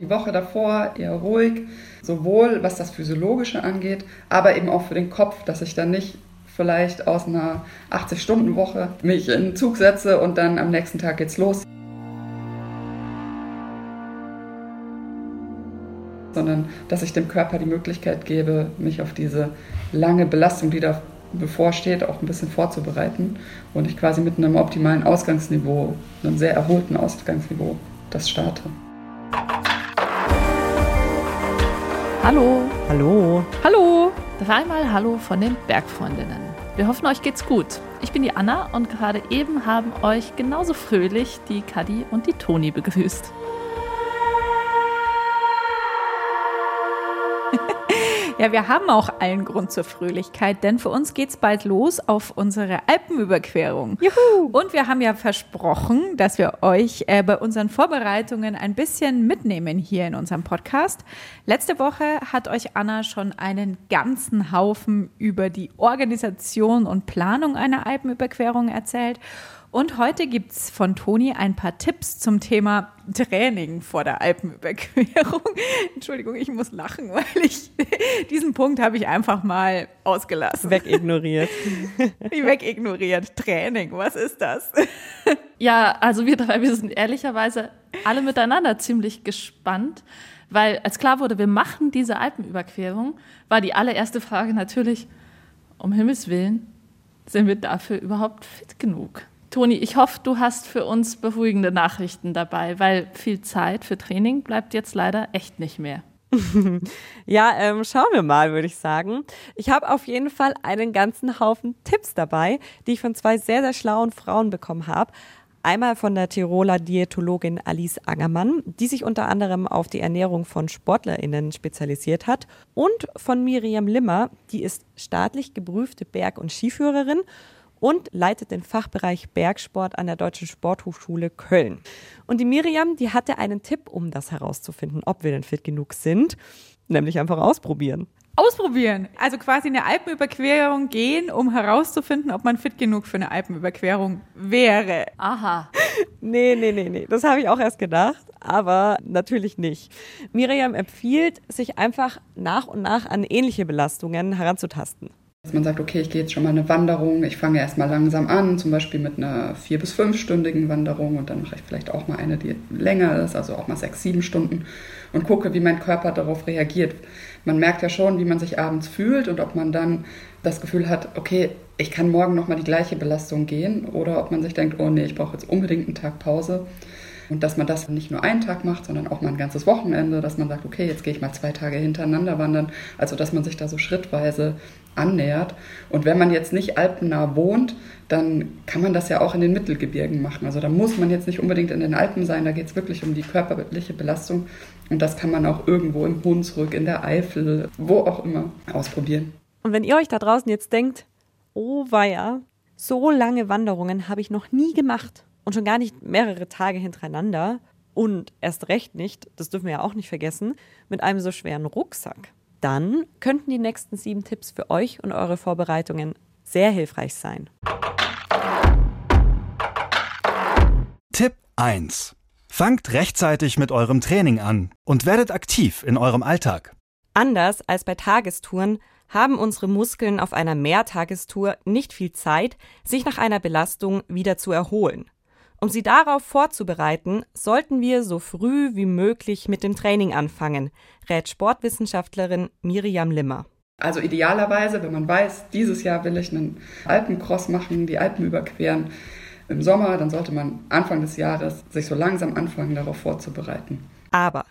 Die Woche davor eher ruhig, sowohl was das Physiologische angeht, aber eben auch für den Kopf, dass ich dann nicht vielleicht aus einer 80-Stunden-Woche mich in den Zug setze und dann am nächsten Tag geht's los. Sondern dass ich dem Körper die Möglichkeit gebe, mich auf diese lange Belastung, die da bevorsteht, auch ein bisschen vorzubereiten und ich quasi mit einem optimalen Ausgangsniveau, einem sehr erholten Ausgangsniveau, das starte. Hallo. Hallo. Hallo. Dreimal Hallo von den Bergfreundinnen. Wir hoffen, euch geht's gut. Ich bin die Anna und gerade eben haben euch genauso fröhlich die Kadi und die Toni begrüßt. Ja, wir haben auch allen Grund zur Fröhlichkeit, denn für uns geht's bald los auf unsere Alpenüberquerung. Juhu! Und wir haben ja versprochen, dass wir euch äh, bei unseren Vorbereitungen ein bisschen mitnehmen hier in unserem Podcast. Letzte Woche hat euch Anna schon einen ganzen Haufen über die Organisation und Planung einer Alpenüberquerung erzählt. Und heute gibt es von Toni ein paar Tipps zum Thema Training vor der Alpenüberquerung. Entschuldigung, ich muss lachen, weil ich diesen Punkt habe ich einfach mal ausgelassen. Wegignoriert. Wegignoriert. Training, was ist das? Ja, also wir drei, wir sind ehrlicherweise alle miteinander ziemlich gespannt, weil als klar wurde, wir machen diese Alpenüberquerung, war die allererste Frage natürlich, um Himmels Willen, sind wir dafür überhaupt fit genug? Toni, ich hoffe, du hast für uns beruhigende Nachrichten dabei, weil viel Zeit für Training bleibt jetzt leider echt nicht mehr. ja, ähm, schauen wir mal, würde ich sagen. Ich habe auf jeden Fall einen ganzen Haufen Tipps dabei, die ich von zwei sehr, sehr schlauen Frauen bekommen habe. Einmal von der Tiroler Diätologin Alice Angermann, die sich unter anderem auf die Ernährung von SportlerInnen spezialisiert hat. Und von Miriam Limmer, die ist staatlich geprüfte Berg- und Skiführerin und leitet den Fachbereich Bergsport an der Deutschen Sporthochschule Köln. Und die Miriam, die hatte einen Tipp, um das herauszufinden, ob wir denn fit genug sind, nämlich einfach ausprobieren. Ausprobieren. Also quasi eine Alpenüberquerung gehen, um herauszufinden, ob man fit genug für eine Alpenüberquerung wäre. Aha. Nee, nee, nee, nee. Das habe ich auch erst gedacht, aber natürlich nicht. Miriam empfiehlt, sich einfach nach und nach an ähnliche Belastungen heranzutasten. Dass man sagt, okay, ich gehe jetzt schon mal eine Wanderung, ich fange erstmal langsam an, zum Beispiel mit einer vier- bis fünfstündigen Wanderung und dann mache ich vielleicht auch mal eine, die länger ist, also auch mal sechs, sieben Stunden und gucke, wie mein Körper darauf reagiert. Man merkt ja schon, wie man sich abends fühlt und ob man dann das Gefühl hat, okay, ich kann morgen nochmal die gleiche Belastung gehen oder ob man sich denkt, oh nee, ich brauche jetzt unbedingt einen Tag Pause. Und dass man das nicht nur einen Tag macht, sondern auch mal ein ganzes Wochenende, dass man sagt, okay, jetzt gehe ich mal zwei Tage hintereinander wandern. Also dass man sich da so schrittweise annähert. Und wenn man jetzt nicht alpennah wohnt, dann kann man das ja auch in den Mittelgebirgen machen. Also da muss man jetzt nicht unbedingt in den Alpen sein, da geht es wirklich um die körperliche Belastung. Und das kann man auch irgendwo im Hunsrück, in der Eifel, wo auch immer ausprobieren. Und wenn ihr euch da draußen jetzt denkt, oh weia, so lange Wanderungen habe ich noch nie gemacht und schon gar nicht mehrere Tage hintereinander und erst recht nicht, das dürfen wir ja auch nicht vergessen, mit einem so schweren Rucksack, dann könnten die nächsten sieben Tipps für euch und eure Vorbereitungen sehr hilfreich sein. Tipp 1. Fangt rechtzeitig mit eurem Training an und werdet aktiv in eurem Alltag. Anders als bei Tagestouren haben unsere Muskeln auf einer Mehrtagestour nicht viel Zeit, sich nach einer Belastung wieder zu erholen. Um sie darauf vorzubereiten, sollten wir so früh wie möglich mit dem Training anfangen, rät Sportwissenschaftlerin Miriam Limmer. Also idealerweise, wenn man weiß, dieses Jahr will ich einen Alpencross machen, die Alpen überqueren im Sommer, dann sollte man Anfang des Jahres sich so langsam anfangen, darauf vorzubereiten. Aber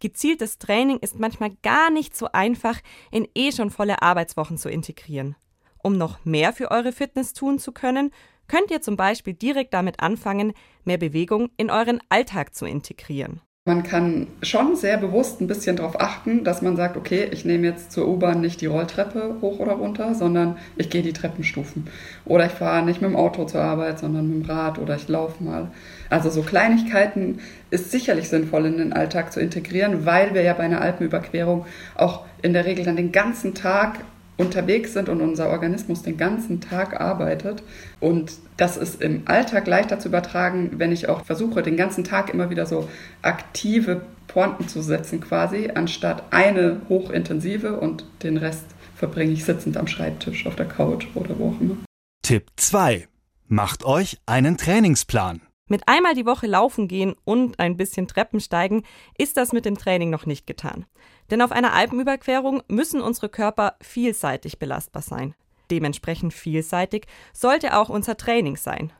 gezieltes Training ist manchmal gar nicht so einfach in eh schon volle Arbeitswochen zu integrieren. Um noch mehr für eure Fitness tun zu können, könnt ihr zum Beispiel direkt damit anfangen, mehr Bewegung in euren Alltag zu integrieren. Man kann schon sehr bewusst ein bisschen darauf achten, dass man sagt, okay, ich nehme jetzt zur U-Bahn nicht die Rolltreppe hoch oder runter, sondern ich gehe die Treppenstufen. Oder ich fahre nicht mit dem Auto zur Arbeit, sondern mit dem Rad oder ich laufe mal. Also so Kleinigkeiten ist sicherlich sinnvoll in den Alltag zu integrieren, weil wir ja bei einer Alpenüberquerung auch in der Regel dann den ganzen Tag unterwegs sind und unser Organismus den ganzen Tag arbeitet. Und das ist im Alltag leichter zu übertragen, wenn ich auch versuche, den ganzen Tag immer wieder so aktive Pointen zu setzen quasi, anstatt eine hochintensive und den Rest verbringe ich sitzend am Schreibtisch, auf der Couch oder wo auch immer. Tipp 2. Macht euch einen Trainingsplan. Mit einmal die Woche laufen gehen und ein bisschen Treppen steigen ist das mit dem Training noch nicht getan. Denn auf einer Alpenüberquerung müssen unsere Körper vielseitig belastbar sein. Dementsprechend vielseitig sollte auch unser Training sein.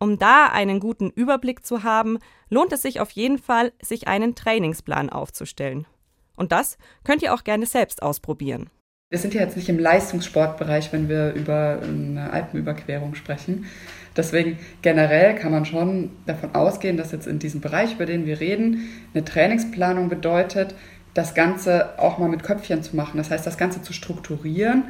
Um da einen guten Überblick zu haben, lohnt es sich auf jeden Fall, sich einen Trainingsplan aufzustellen. Und das könnt ihr auch gerne selbst ausprobieren. Wir sind ja jetzt nicht im Leistungssportbereich, wenn wir über eine Alpenüberquerung sprechen. Deswegen generell kann man schon davon ausgehen, dass jetzt in diesem Bereich, über den wir reden, eine Trainingsplanung bedeutet, das Ganze auch mal mit Köpfchen zu machen. Das heißt, das Ganze zu strukturieren,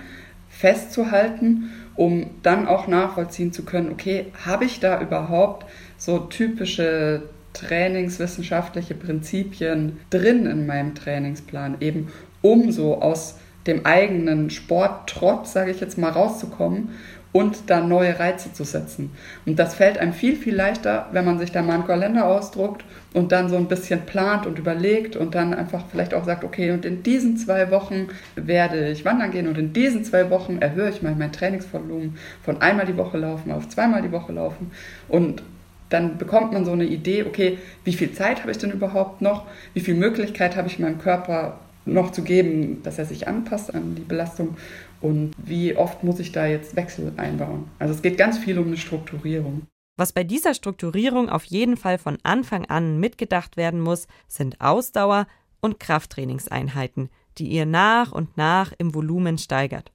festzuhalten, um dann auch nachvollziehen zu können, okay, habe ich da überhaupt so typische trainingswissenschaftliche Prinzipien drin in meinem Trainingsplan, eben um so aus dem eigenen Sporttrott, sage ich jetzt mal, rauszukommen und da neue Reize zu setzen. Und das fällt einem viel, viel leichter, wenn man sich da mal einen Kalender ausdruckt und dann so ein bisschen plant und überlegt und dann einfach vielleicht auch sagt, okay, und in diesen zwei Wochen werde ich wandern gehen und in diesen zwei Wochen erhöhe ich mal mein Trainingsvolumen von einmal die Woche laufen auf zweimal die Woche laufen und dann bekommt man so eine Idee, okay, wie viel Zeit habe ich denn überhaupt noch? Wie viel Möglichkeit habe ich meinem Körper noch zu geben, dass er sich anpasst an die Belastung und wie oft muss ich da jetzt Wechsel einbauen. Also es geht ganz viel um eine Strukturierung. Was bei dieser Strukturierung auf jeden Fall von Anfang an mitgedacht werden muss, sind Ausdauer- und Krafttrainingseinheiten, die ihr nach und nach im Volumen steigert.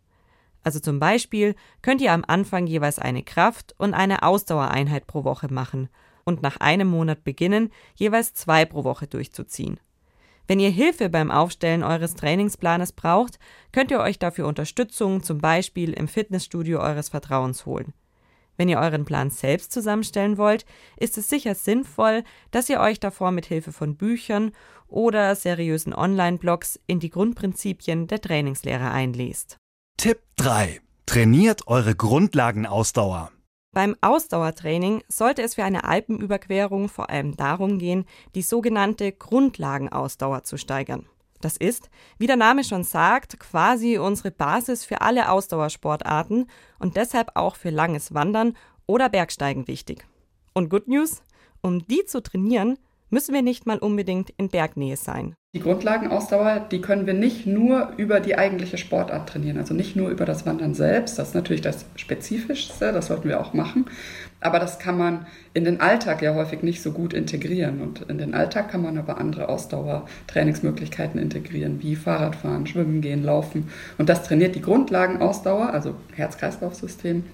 Also zum Beispiel könnt ihr am Anfang jeweils eine Kraft- und eine Ausdauereinheit pro Woche machen und nach einem Monat beginnen, jeweils zwei pro Woche durchzuziehen. Wenn ihr Hilfe beim Aufstellen eures Trainingsplanes braucht, könnt ihr euch dafür Unterstützung zum Beispiel im Fitnessstudio eures Vertrauens holen. Wenn ihr euren Plan selbst zusammenstellen wollt, ist es sicher sinnvoll, dass ihr euch davor mit Hilfe von Büchern oder seriösen Online-Blogs in die Grundprinzipien der Trainingslehre einlest. Tipp 3. Trainiert eure Grundlagenausdauer. Beim Ausdauertraining sollte es für eine Alpenüberquerung vor allem darum gehen, die sogenannte Grundlagenausdauer zu steigern. Das ist, wie der Name schon sagt, quasi unsere Basis für alle Ausdauersportarten und deshalb auch für langes Wandern oder Bergsteigen wichtig. Und Good News, um die zu trainieren, müssen wir nicht mal unbedingt in Bergnähe sein. Die Grundlagenausdauer, die können wir nicht nur über die eigentliche Sportart trainieren, also nicht nur über das Wandern selbst. Das ist natürlich das Spezifischste, das sollten wir auch machen. Aber das kann man in den Alltag ja häufig nicht so gut integrieren. Und in den Alltag kann man aber andere Ausdauertrainingsmöglichkeiten integrieren, wie Fahrradfahren, Schwimmen gehen, Laufen. Und das trainiert die Grundlagenausdauer, also Herz-Kreislauf-System,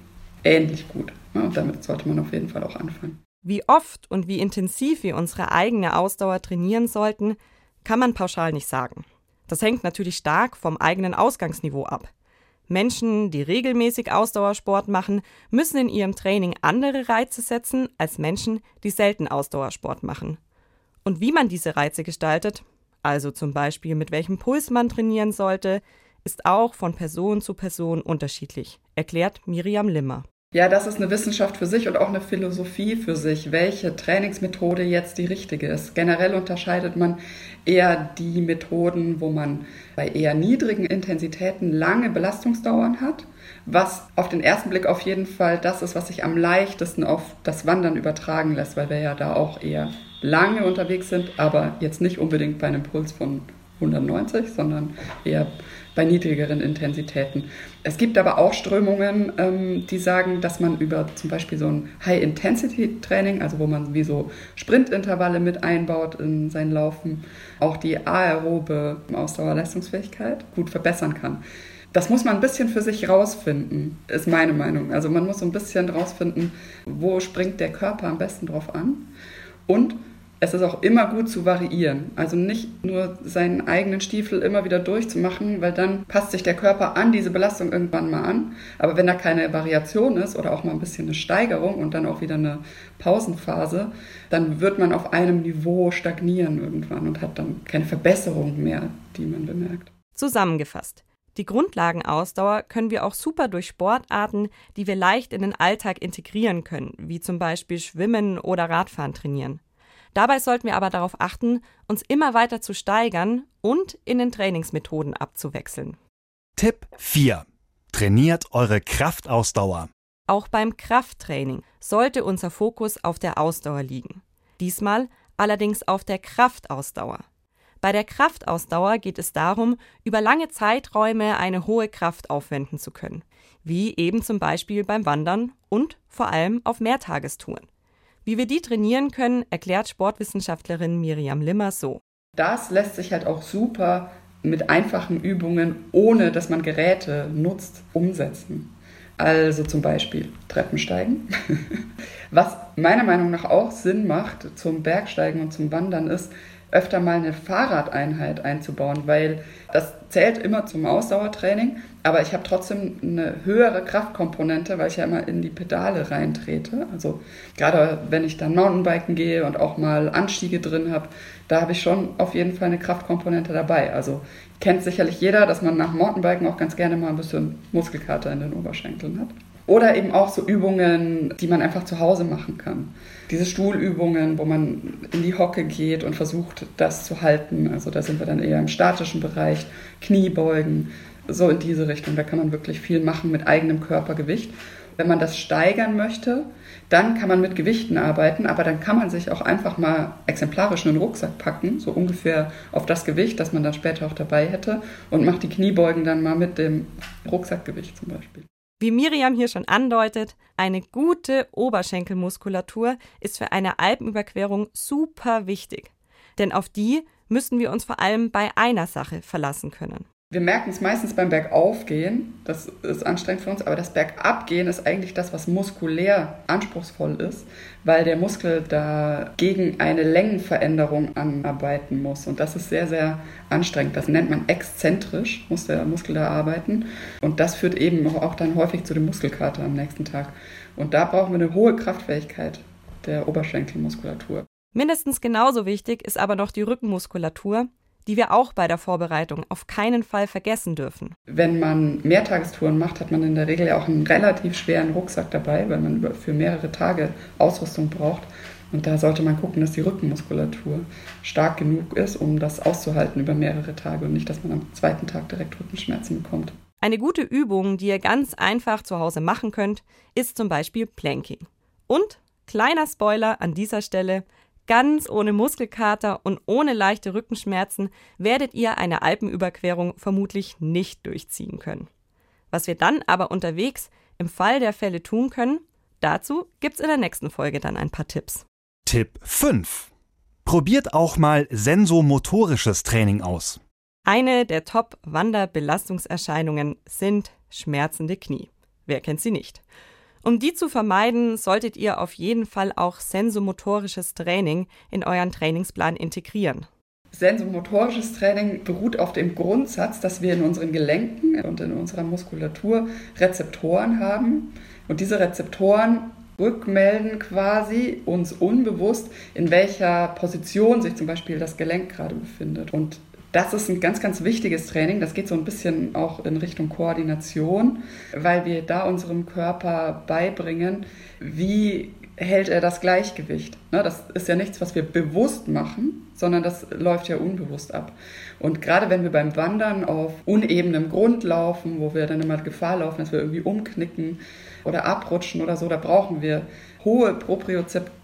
ähnlich gut. Und damit sollte man auf jeden Fall auch anfangen. Wie oft und wie intensiv wir unsere eigene Ausdauer trainieren sollten, kann man pauschal nicht sagen. Das hängt natürlich stark vom eigenen Ausgangsniveau ab. Menschen, die regelmäßig Ausdauersport machen, müssen in ihrem Training andere Reize setzen als Menschen, die selten Ausdauersport machen. Und wie man diese Reize gestaltet, also zum Beispiel mit welchem Puls man trainieren sollte, ist auch von Person zu Person unterschiedlich, erklärt Miriam Limmer. Ja, das ist eine Wissenschaft für sich und auch eine Philosophie für sich, welche Trainingsmethode jetzt die richtige ist. Generell unterscheidet man eher die Methoden, wo man bei eher niedrigen Intensitäten lange Belastungsdauern hat, was auf den ersten Blick auf jeden Fall das ist, was sich am leichtesten auf das Wandern übertragen lässt, weil wir ja da auch eher lange unterwegs sind, aber jetzt nicht unbedingt bei einem Puls von 190, sondern eher bei niedrigeren Intensitäten. Es gibt aber auch Strömungen, ähm, die sagen, dass man über zum Beispiel so ein High-Intensity-Training, also wo man wie so Sprintintervalle mit einbaut in sein Laufen, auch die aerobe Ausdauerleistungsfähigkeit gut verbessern kann. Das muss man ein bisschen für sich rausfinden, ist meine Meinung. Also man muss so ein bisschen rausfinden, wo springt der Körper am besten drauf an und es ist auch immer gut zu variieren. Also nicht nur seinen eigenen Stiefel immer wieder durchzumachen, weil dann passt sich der Körper an diese Belastung irgendwann mal an. Aber wenn da keine Variation ist oder auch mal ein bisschen eine Steigerung und dann auch wieder eine Pausenphase, dann wird man auf einem Niveau stagnieren irgendwann und hat dann keine Verbesserung mehr, die man bemerkt. Zusammengefasst. Die Grundlagenausdauer können wir auch super durch Sportarten, die wir leicht in den Alltag integrieren können, wie zum Beispiel Schwimmen oder Radfahren trainieren. Dabei sollten wir aber darauf achten, uns immer weiter zu steigern und in den Trainingsmethoden abzuwechseln. Tipp 4. Trainiert eure Kraftausdauer. Auch beim Krafttraining sollte unser Fokus auf der Ausdauer liegen. Diesmal allerdings auf der Kraftausdauer. Bei der Kraftausdauer geht es darum, über lange Zeiträume eine hohe Kraft aufwenden zu können, wie eben zum Beispiel beim Wandern und vor allem auf Mehrtagestouren. Wie wir die trainieren können, erklärt Sportwissenschaftlerin Miriam Limmer so. Das lässt sich halt auch super mit einfachen Übungen, ohne dass man Geräte nutzt, umsetzen. Also zum Beispiel Treppensteigen. Was meiner Meinung nach auch Sinn macht zum Bergsteigen und zum Wandern ist, öfter mal eine Fahrradeinheit einzubauen, weil das zählt immer zum Ausdauertraining, aber ich habe trotzdem eine höhere Kraftkomponente, weil ich ja immer in die Pedale reintrete. Also gerade wenn ich dann Mountainbiken gehe und auch mal Anstiege drin habe, da habe ich schon auf jeden Fall eine Kraftkomponente dabei. Also kennt sicherlich jeder, dass man nach Mountainbiken auch ganz gerne mal ein bisschen Muskelkater in den Oberschenkeln hat. Oder eben auch so Übungen, die man einfach zu Hause machen kann. Diese Stuhlübungen, wo man in die Hocke geht und versucht, das zu halten. Also da sind wir dann eher im statischen Bereich, Kniebeugen, so in diese Richtung. Da kann man wirklich viel machen mit eigenem Körpergewicht. Wenn man das steigern möchte, dann kann man mit Gewichten arbeiten, aber dann kann man sich auch einfach mal exemplarisch einen Rucksack packen, so ungefähr auf das Gewicht, das man dann später auch dabei hätte, und macht die Kniebeugen dann mal mit dem Rucksackgewicht zum Beispiel. Wie Miriam hier schon andeutet, eine gute Oberschenkelmuskulatur ist für eine Alpenüberquerung super wichtig. Denn auf die müssen wir uns vor allem bei einer Sache verlassen können. Wir merken es meistens beim Bergaufgehen, das ist anstrengend für uns, aber das Bergabgehen ist eigentlich das, was muskulär anspruchsvoll ist, weil der Muskel da gegen eine Längenveränderung anarbeiten muss. Und das ist sehr, sehr anstrengend. Das nennt man exzentrisch, muss der Muskel da arbeiten. Und das führt eben auch dann häufig zu dem Muskelkater am nächsten Tag. Und da brauchen wir eine hohe Kraftfähigkeit der Oberschenkelmuskulatur. Mindestens genauso wichtig ist aber noch die Rückenmuskulatur, die wir auch bei der Vorbereitung auf keinen Fall vergessen dürfen. Wenn man Mehrtagestouren macht, hat man in der Regel ja auch einen relativ schweren Rucksack dabei, weil man für mehrere Tage Ausrüstung braucht. Und da sollte man gucken, dass die Rückenmuskulatur stark genug ist, um das auszuhalten über mehrere Tage und nicht, dass man am zweiten Tag direkt Rückenschmerzen bekommt. Eine gute Übung, die ihr ganz einfach zu Hause machen könnt, ist zum Beispiel Planking. Und, kleiner Spoiler an dieser Stelle, Ganz ohne Muskelkater und ohne leichte Rückenschmerzen werdet ihr eine Alpenüberquerung vermutlich nicht durchziehen können. Was wir dann aber unterwegs im Fall der Fälle tun können, dazu gibt's in der nächsten Folge dann ein paar Tipps. Tipp 5. Probiert auch mal sensomotorisches Training aus. Eine der Top-Wanderbelastungserscheinungen sind schmerzende Knie. Wer kennt sie nicht? Um die zu vermeiden, solltet ihr auf jeden Fall auch sensomotorisches Training in euren Trainingsplan integrieren. Sensomotorisches Training beruht auf dem Grundsatz, dass wir in unseren Gelenken und in unserer Muskulatur Rezeptoren haben. Und diese Rezeptoren rückmelden quasi uns unbewusst, in welcher Position sich zum Beispiel das Gelenk gerade befindet. Und das ist ein ganz, ganz wichtiges Training. Das geht so ein bisschen auch in Richtung Koordination, weil wir da unserem Körper beibringen, wie hält er das Gleichgewicht. Ne, das ist ja nichts, was wir bewusst machen, sondern das läuft ja unbewusst ab. Und gerade wenn wir beim Wandern auf unebenem Grund laufen, wo wir dann immer Gefahr laufen, dass wir irgendwie umknicken oder abrutschen oder so, da brauchen wir hohe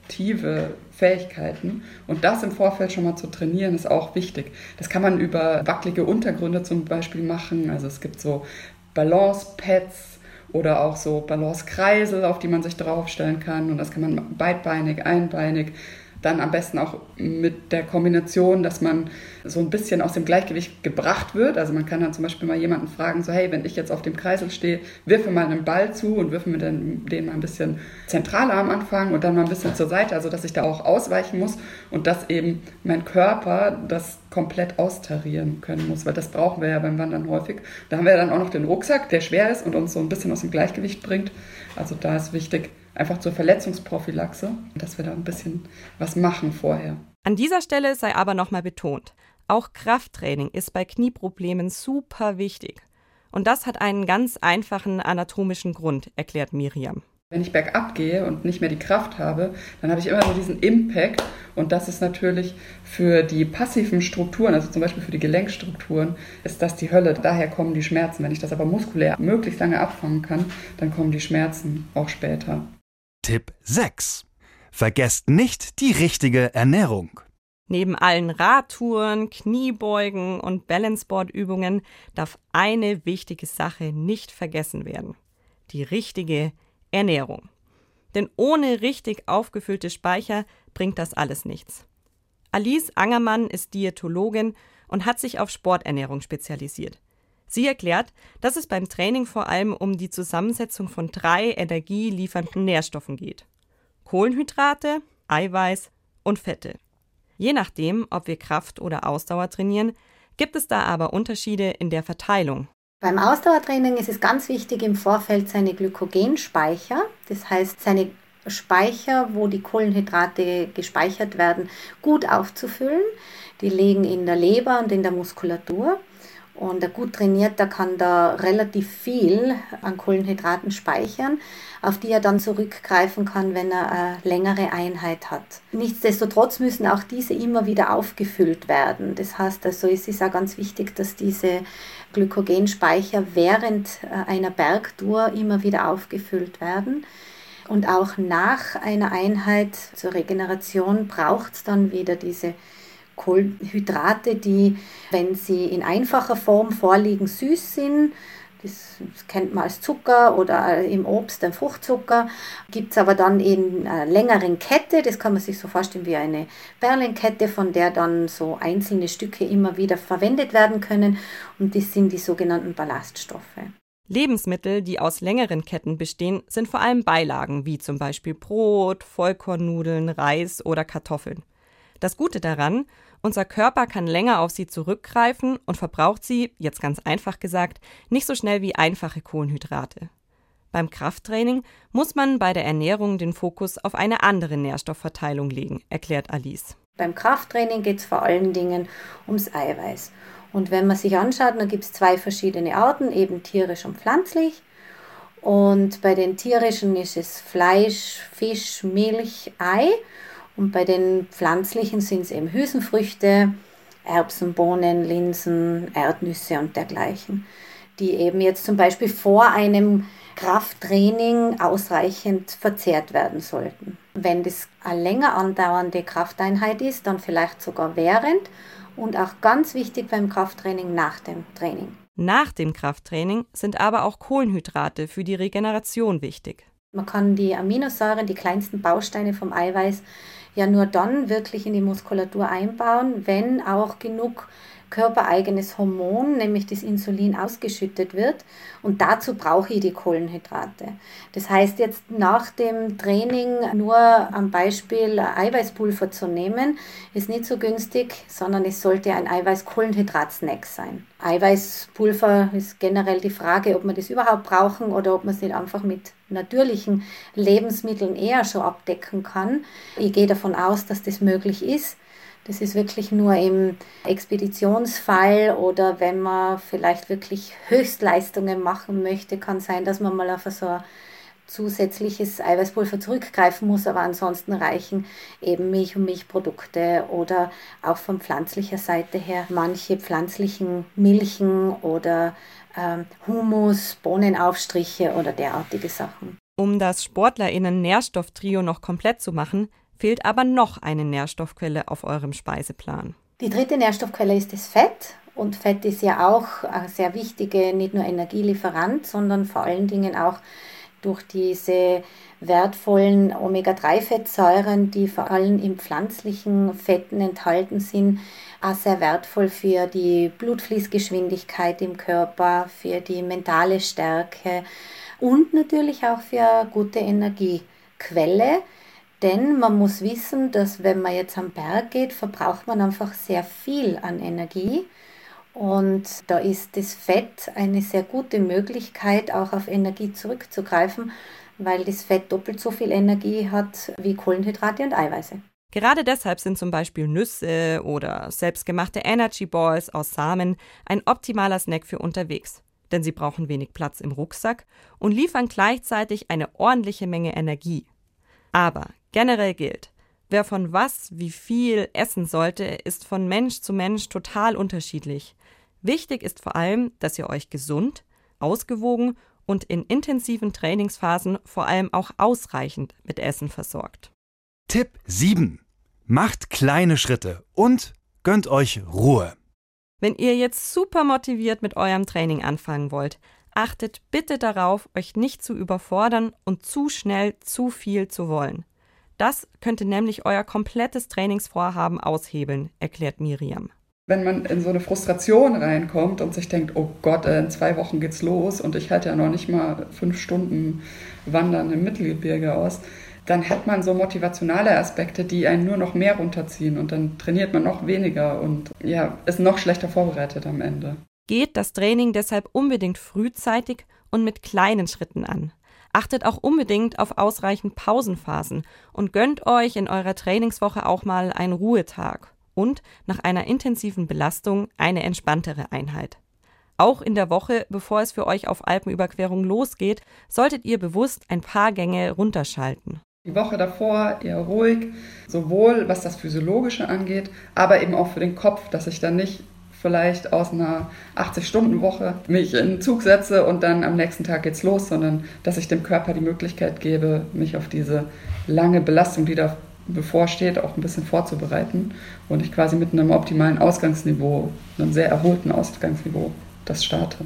propriozeptive Fähigkeiten. Und das im Vorfeld schon mal zu trainieren, ist auch wichtig. Das kann man über wackelige Untergründe zum Beispiel machen. Also es gibt so Balance-Pads oder auch so Balance-Kreisel, auf die man sich draufstellen kann. Und das kann man beidbeinig, einbeinig dann am besten auch mit der Kombination, dass man so ein bisschen aus dem Gleichgewicht gebracht wird. Also man kann dann zum Beispiel mal jemanden fragen, so hey, wenn ich jetzt auf dem Kreisel stehe, wirfe mal einen Ball zu und wirfe mir dann den mal ein bisschen zentraler am Anfang und dann mal ein bisschen zur Seite, also dass ich da auch ausweichen muss und dass eben mein Körper das komplett austarieren können muss, weil das brauchen wir ja beim Wandern häufig. Da haben wir dann auch noch den Rucksack, der schwer ist und uns so ein bisschen aus dem Gleichgewicht bringt. Also da ist wichtig, einfach zur Verletzungsprophylaxe, dass wir da ein bisschen was machen vorher. An dieser Stelle sei aber nochmal betont, auch Krafttraining ist bei Knieproblemen super wichtig. Und das hat einen ganz einfachen anatomischen Grund, erklärt Miriam. Wenn ich bergab gehe und nicht mehr die Kraft habe, dann habe ich immer so diesen Impact. Und das ist natürlich für die passiven Strukturen, also zum Beispiel für die Gelenkstrukturen, ist das die Hölle. Daher kommen die Schmerzen. Wenn ich das aber muskulär möglichst lange abfangen kann, dann kommen die Schmerzen auch später. Tipp 6. Vergesst nicht die richtige Ernährung. Neben allen Radtouren, Kniebeugen und Balanceboard-Übungen darf eine wichtige Sache nicht vergessen werden. Die richtige Ernährung. Denn ohne richtig aufgefüllte Speicher bringt das alles nichts. Alice Angermann ist Diätologin und hat sich auf Sporternährung spezialisiert. Sie erklärt, dass es beim Training vor allem um die Zusammensetzung von drei energieliefernden Nährstoffen geht. Kohlenhydrate, Eiweiß und Fette. Je nachdem, ob wir Kraft oder Ausdauer trainieren, gibt es da aber Unterschiede in der Verteilung beim Ausdauertraining ist es ganz wichtig, im Vorfeld seine Glykogenspeicher, das heißt seine Speicher, wo die Kohlenhydrate gespeichert werden, gut aufzufüllen. Die liegen in der Leber und in der Muskulatur. Und ein gut trainierter kann da relativ viel an Kohlenhydraten speichern, auf die er dann zurückgreifen kann, wenn er eine längere Einheit hat. Nichtsdestotrotz müssen auch diese immer wieder aufgefüllt werden. Das heißt also, es ist auch ganz wichtig, dass diese Glykogenspeicher während äh, einer Bergtour immer wieder aufgefüllt werden. Und auch nach einer Einheit zur Regeneration braucht es dann wieder diese Kohlenhydrate, die, wenn sie in einfacher Form vorliegen, süß sind. Das, kennt man als Zucker oder im Obst ein Fruchtzucker. Gibt es aber dann in einer längeren Kette, das kann man sich so vorstellen wie eine Perlenkette, von der dann so einzelne Stücke immer wieder verwendet werden können. Und das sind die sogenannten Ballaststoffe. Lebensmittel, die aus längeren Ketten bestehen, sind vor allem Beilagen wie zum Beispiel Brot, Vollkornnudeln, Reis oder Kartoffeln. Das Gute daran, unser Körper kann länger auf sie zurückgreifen und verbraucht sie, jetzt ganz einfach gesagt, nicht so schnell wie einfache Kohlenhydrate. Beim Krafttraining muss man bei der Ernährung den Fokus auf eine andere Nährstoffverteilung legen, erklärt Alice. Beim Krafttraining geht es vor allen Dingen ums Eiweiß. Und wenn man sich anschaut, dann gibt es zwei verschiedene Arten, eben tierisch und pflanzlich. Und bei den tierischen ist es Fleisch, Fisch, Milch, Ei. Und bei den pflanzlichen sind es eben Hülsenfrüchte, Erbsen, Bohnen, Linsen, Erdnüsse und dergleichen, die eben jetzt zum Beispiel vor einem Krafttraining ausreichend verzehrt werden sollten. Wenn das eine länger andauernde Krafteinheit ist, dann vielleicht sogar während und auch ganz wichtig beim Krafttraining nach dem Training. Nach dem Krafttraining sind aber auch Kohlenhydrate für die Regeneration wichtig. Man kann die Aminosäuren, die kleinsten Bausteine vom Eiweiß, ja nur dann wirklich in die Muskulatur einbauen, wenn auch genug körpereigenes Hormon, nämlich das Insulin, ausgeschüttet wird. Und dazu brauche ich die Kohlenhydrate. Das heißt, jetzt nach dem Training nur am Beispiel Eiweißpulver zu nehmen, ist nicht so günstig, sondern es sollte ein Eiweiß-Kohlenhydrat-Snack sein. Eiweißpulver ist generell die Frage, ob wir das überhaupt brauchen oder ob man es nicht einfach mit natürlichen Lebensmitteln eher schon abdecken kann. Ich gehe davon aus, dass das möglich ist. Das ist wirklich nur im Expeditionsfall oder wenn man vielleicht wirklich Höchstleistungen machen möchte, kann sein, dass man mal auf so ein zusätzliches Eiweißpulver zurückgreifen muss, aber ansonsten reichen eben Milch und Milchprodukte oder auch von pflanzlicher Seite her manche pflanzlichen Milchen oder ähm, Humus, Bohnenaufstriche oder derartige Sachen. Um das SportlerInnen-Nährstofftrio noch komplett zu machen, fehlt aber noch eine Nährstoffquelle auf eurem Speiseplan. Die dritte Nährstoffquelle ist das Fett. Und Fett ist ja auch eine sehr wichtige, nicht nur Energielieferant, sondern vor allen Dingen auch durch diese wertvollen Omega-3-Fettsäuren, die vor allem in pflanzlichen Fetten enthalten sind, auch sehr wertvoll für die Blutfließgeschwindigkeit im Körper, für die mentale Stärke und natürlich auch für gute Energiequelle. Denn man muss wissen, dass wenn man jetzt am Berg geht, verbraucht man einfach sehr viel an Energie. Und da ist das Fett eine sehr gute Möglichkeit, auch auf Energie zurückzugreifen, weil das Fett doppelt so viel Energie hat wie Kohlenhydrate und Eiweiße. Gerade deshalb sind zum Beispiel Nüsse oder selbstgemachte Energy Balls aus Samen ein optimaler Snack für unterwegs. denn sie brauchen wenig Platz im Rucksack und liefern gleichzeitig eine ordentliche Menge Energie. Aber generell gilt, wer von was wie viel essen sollte, ist von Mensch zu Mensch total unterschiedlich. Wichtig ist vor allem, dass ihr euch gesund, ausgewogen und in intensiven Trainingsphasen vor allem auch ausreichend mit Essen versorgt. Tipp 7. Macht kleine Schritte und gönnt euch Ruhe. Wenn ihr jetzt super motiviert mit eurem Training anfangen wollt, achtet bitte darauf, euch nicht zu überfordern und zu schnell zu viel zu wollen. Das könnte nämlich euer komplettes Trainingsvorhaben aushebeln, erklärt Miriam. Wenn man in so eine Frustration reinkommt und sich denkt, oh Gott, in zwei Wochen geht's los und ich halte ja noch nicht mal fünf Stunden Wandern im Mittelgebirge aus, dann hat man so motivationale Aspekte, die einen nur noch mehr runterziehen und dann trainiert man noch weniger und ja, ist noch schlechter vorbereitet am Ende. Geht das Training deshalb unbedingt frühzeitig und mit kleinen Schritten an. Achtet auch unbedingt auf ausreichend Pausenphasen und gönnt euch in eurer Trainingswoche auch mal einen Ruhetag und nach einer intensiven Belastung eine entspanntere Einheit. Auch in der Woche, bevor es für euch auf Alpenüberquerung losgeht, solltet ihr bewusst ein paar Gänge runterschalten. Die Woche davor eher ruhig, sowohl was das Physiologische angeht, aber eben auch für den Kopf, dass ich dann nicht vielleicht aus einer 80-Stunden-Woche mich in den Zug setze und dann am nächsten Tag geht's los, sondern dass ich dem Körper die Möglichkeit gebe, mich auf diese lange Belastung, die da bevorsteht, auch ein bisschen vorzubereiten und ich quasi mit einem optimalen Ausgangsniveau, einem sehr erholten Ausgangsniveau, das starte.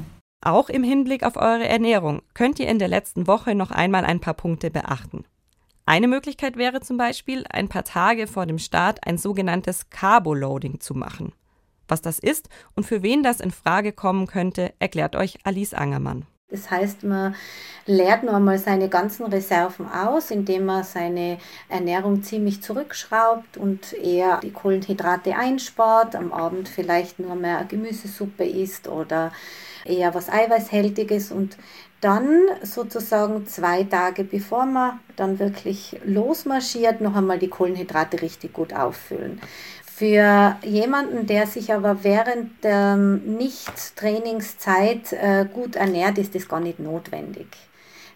Auch im Hinblick auf eure Ernährung könnt ihr in der letzten Woche noch einmal ein paar Punkte beachten. Eine Möglichkeit wäre zum Beispiel, ein paar Tage vor dem Start ein sogenanntes Carboloading zu machen. Was das ist und für wen das in Frage kommen könnte, erklärt euch Alice Angermann. Das heißt, man leert nur einmal seine ganzen Reserven aus, indem man seine Ernährung ziemlich zurückschraubt und eher die Kohlenhydrate einspart, am Abend vielleicht nur mehr Gemüsesuppe isst oder eher was Eiweißhältiges und dann sozusagen zwei Tage bevor man dann wirklich losmarschiert, noch einmal die Kohlenhydrate richtig gut auffüllen. Für jemanden, der sich aber während der Nicht-Trainingszeit äh, gut ernährt, ist das gar nicht notwendig.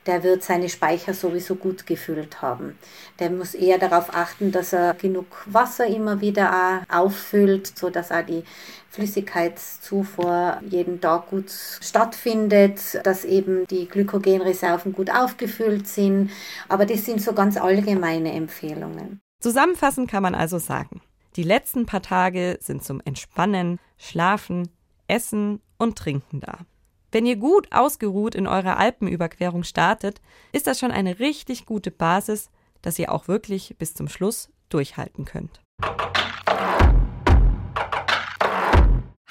Der wird seine Speicher sowieso gut gefüllt haben. Der muss eher darauf achten, dass er genug Wasser immer wieder auffüllt, so dass auch die Flüssigkeitszufuhr jeden Tag gut stattfindet, dass eben die Glykogenreserven gut aufgefüllt sind. Aber das sind so ganz allgemeine Empfehlungen. Zusammenfassend kann man also sagen, die letzten paar Tage sind zum Entspannen, Schlafen, Essen und Trinken da. Wenn ihr gut ausgeruht in eurer Alpenüberquerung startet, ist das schon eine richtig gute Basis, dass ihr auch wirklich bis zum Schluss durchhalten könnt.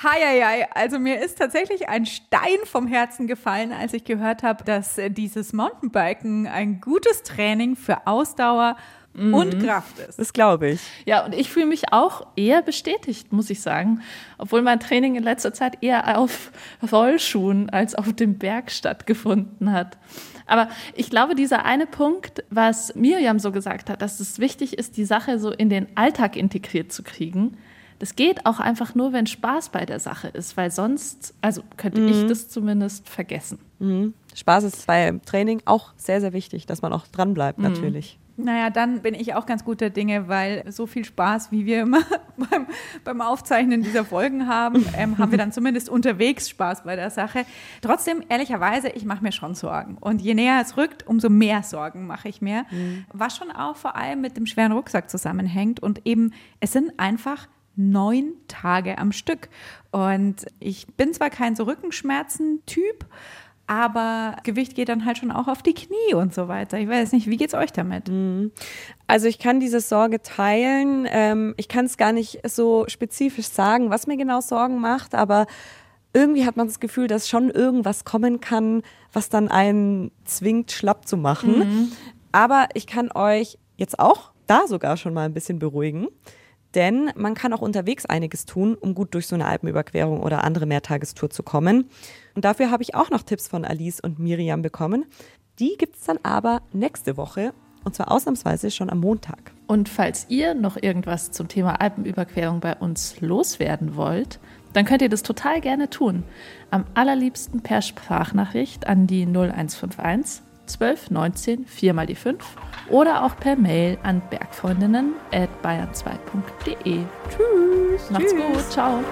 Heieiei, also mir ist tatsächlich ein Stein vom Herzen gefallen, als ich gehört habe, dass äh, dieses Mountainbiken ein gutes Training für Ausdauer mhm. und Kraft ist. Das glaube ich. Ja, und ich fühle mich auch eher bestätigt, muss ich sagen. Obwohl mein Training in letzter Zeit eher auf Rollschuhen als auf dem Berg stattgefunden hat. Aber ich glaube, dieser eine Punkt, was Miriam so gesagt hat, dass es wichtig ist, die Sache so in den Alltag integriert zu kriegen, das geht auch einfach nur, wenn Spaß bei der Sache ist, weil sonst, also könnte mhm. ich das zumindest vergessen. Mhm. Spaß ist beim Training auch sehr, sehr wichtig, dass man auch dranbleibt, mhm. natürlich. Naja, dann bin ich auch ganz guter Dinge, weil so viel Spaß, wie wir immer beim, beim Aufzeichnen dieser Folgen haben, ähm, haben wir dann zumindest unterwegs Spaß bei der Sache. Trotzdem, ehrlicherweise, ich mache mir schon Sorgen. Und je näher es rückt, umso mehr Sorgen mache ich mir. Mhm. Was schon auch vor allem mit dem schweren Rucksack zusammenhängt. Und eben, es sind einfach neun Tage am Stück. Und ich bin zwar kein so Rückenschmerzen-Typ, aber Gewicht geht dann halt schon auch auf die Knie und so weiter. Ich weiß nicht, wie geht's euch damit? Mhm. Also ich kann diese Sorge teilen. Ähm, ich kann es gar nicht so spezifisch sagen, was mir genau Sorgen macht, aber irgendwie hat man das Gefühl, dass schon irgendwas kommen kann, was dann einen zwingt, schlapp zu machen. Mhm. Aber ich kann euch jetzt auch da sogar schon mal ein bisschen beruhigen. Denn man kann auch unterwegs einiges tun, um gut durch so eine Alpenüberquerung oder andere Mehrtagestour zu kommen. Und dafür habe ich auch noch Tipps von Alice und Miriam bekommen. Die gibt es dann aber nächste Woche und zwar ausnahmsweise schon am Montag. Und falls ihr noch irgendwas zum Thema Alpenüberquerung bei uns loswerden wollt, dann könnt ihr das total gerne tun. Am allerliebsten per Sprachnachricht an die 0151 1219 4 mal die 5 oder auch per Mail an bergfreundinnen at bayern2.de. Tschüss, macht's Tschüss. gut, ciao.